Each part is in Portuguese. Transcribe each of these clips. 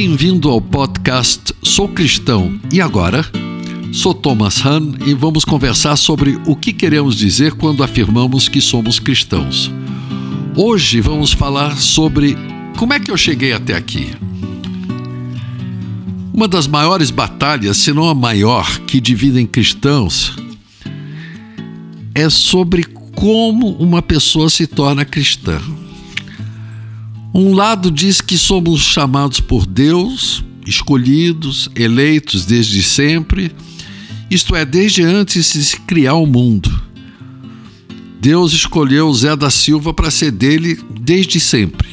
Bem-vindo ao podcast Sou Cristão e agora? Sou Thomas Hahn e vamos conversar sobre o que queremos dizer quando afirmamos que somos cristãos. Hoje vamos falar sobre como é que eu cheguei até aqui. Uma das maiores batalhas, se não a maior, que dividem cristãos é sobre como uma pessoa se torna cristã. Um lado diz que somos chamados por Deus, escolhidos, eleitos desde sempre, isto é, desde antes de se criar o mundo. Deus escolheu Zé da Silva para ser dele desde sempre.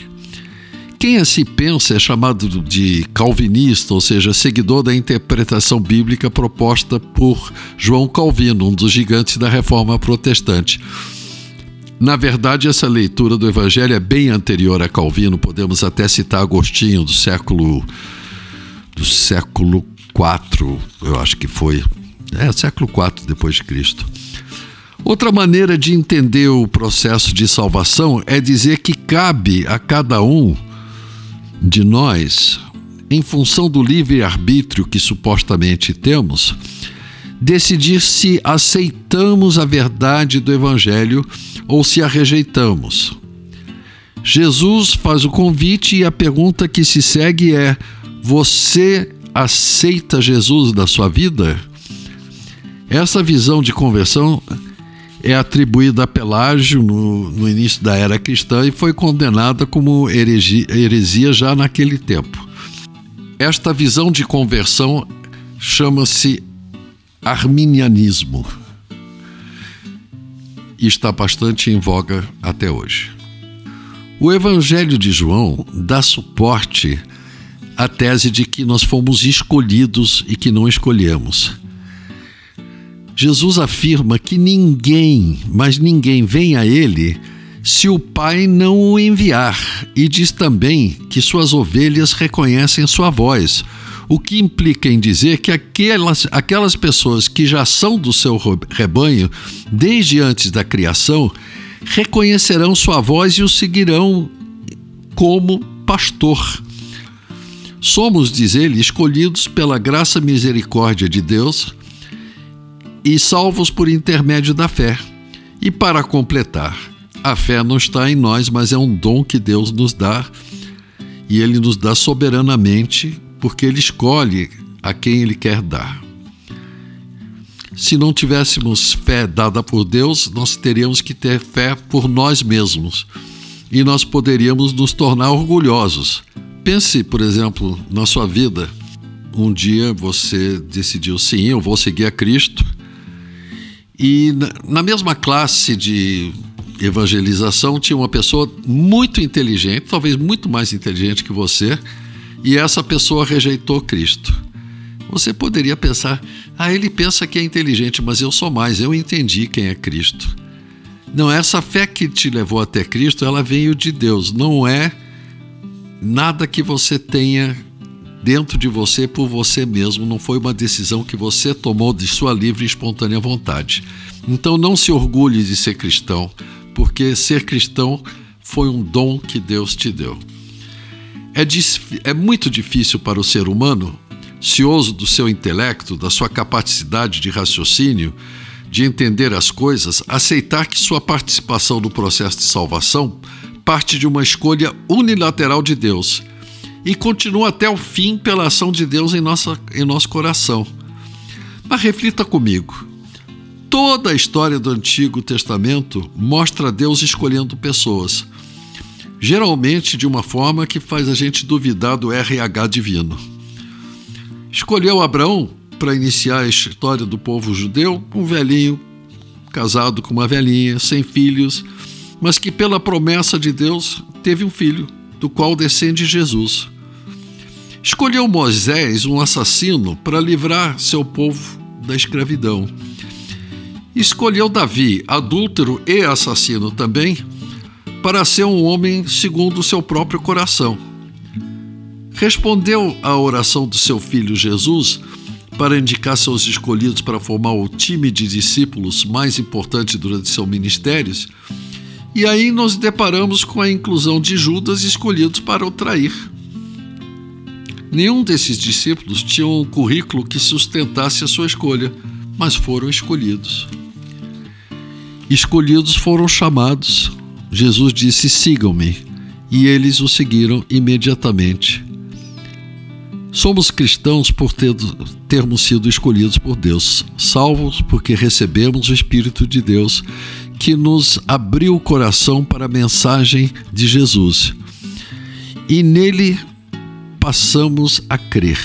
Quem assim pensa é chamado de calvinista, ou seja, seguidor da interpretação bíblica proposta por João Calvino, um dos gigantes da reforma protestante. Na verdade, essa leitura do Evangelho é bem anterior a Calvino, podemos até citar Agostinho do século do século IV, eu acho que foi. É, século IV depois de Cristo. Outra maneira de entender o processo de salvação é dizer que cabe a cada um de nós, em função do livre-arbítrio que supostamente temos, decidir se aceitamos a verdade do Evangelho ou se a rejeitamos. Jesus faz o convite e a pergunta que se segue é: Você aceita Jesus na sua vida? Essa visão de conversão é atribuída a Pelágio no, no início da era cristã e foi condenada como heresia já naquele tempo. Esta visão de conversão chama-se arminianismo e está bastante em voga até hoje. O Evangelho de João dá suporte à tese de que nós fomos escolhidos e que não escolhemos. Jesus afirma que ninguém, mas ninguém vem a ele se o Pai não o enviar, e diz também que suas ovelhas reconhecem sua voz, o que implica em dizer que aquelas, aquelas pessoas que já são do seu rebanho desde antes da criação reconhecerão sua voz e o seguirão como pastor. Somos, diz ele, escolhidos pela graça e misericórdia de Deus e salvos por intermédio da fé. E para completar, a fé não está em nós, mas é um dom que Deus nos dá e ele nos dá soberanamente porque ele escolhe a quem ele quer dar. Se não tivéssemos fé dada por Deus, nós teríamos que ter fé por nós mesmos e nós poderíamos nos tornar orgulhosos. Pense, por exemplo, na sua vida. Um dia você decidiu, sim, eu vou seguir a Cristo, e na mesma classe de evangelização tinha uma pessoa muito inteligente, talvez muito mais inteligente que você, e essa pessoa rejeitou Cristo. Você poderia pensar, ah, ele pensa que é inteligente, mas eu sou mais, eu entendi quem é Cristo. Não, essa fé que te levou até Cristo, ela veio de Deus, não é nada que você tenha dentro de você por você mesmo, não foi uma decisão que você tomou de sua livre e espontânea vontade. Então não se orgulhe de ser cristão, porque ser cristão foi um dom que Deus te deu. É, é muito difícil para o ser humano, cioso do seu intelecto, da sua capacidade de raciocínio, de entender as coisas, aceitar que sua participação no processo de salvação parte de uma escolha unilateral de Deus e continua até o fim pela ação de Deus em, nossa, em nosso coração. Mas reflita comigo. Toda a história do Antigo Testamento mostra Deus escolhendo pessoas geralmente de uma forma que faz a gente duvidar do RH divino. Escolheu Abraão para iniciar a história do povo judeu, um velhinho casado com uma velhinha, sem filhos, mas que pela promessa de Deus teve um filho, do qual descende Jesus. Escolheu Moisés, um assassino, para livrar seu povo da escravidão. Escolheu Davi, adúltero e assassino também, para ser um homem segundo o seu próprio coração. Respondeu à oração do seu filho Jesus para indicar seus escolhidos para formar o time de discípulos mais importante durante seu ministério, e aí nos deparamos com a inclusão de Judas escolhidos para o trair. Nenhum desses discípulos tinha um currículo que sustentasse a sua escolha, mas foram escolhidos. Escolhidos foram chamados. Jesus disse: Sigam-me. E eles o seguiram imediatamente. Somos cristãos por ter, termos sido escolhidos por Deus, salvos porque recebemos o Espírito de Deus que nos abriu o coração para a mensagem de Jesus. E nele passamos a crer.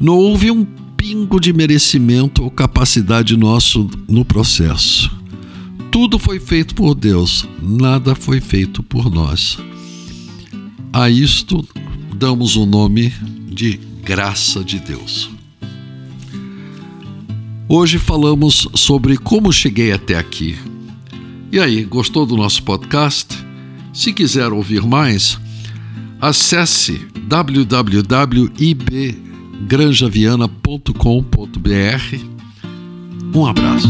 Não houve um pingo de merecimento ou capacidade nosso no processo. Tudo foi feito por Deus, nada foi feito por nós. A isto damos o nome de graça de Deus. Hoje falamos sobre como cheguei até aqui. E aí, gostou do nosso podcast? Se quiser ouvir mais, acesse www.ibgranjaviana.com.br. Um abraço.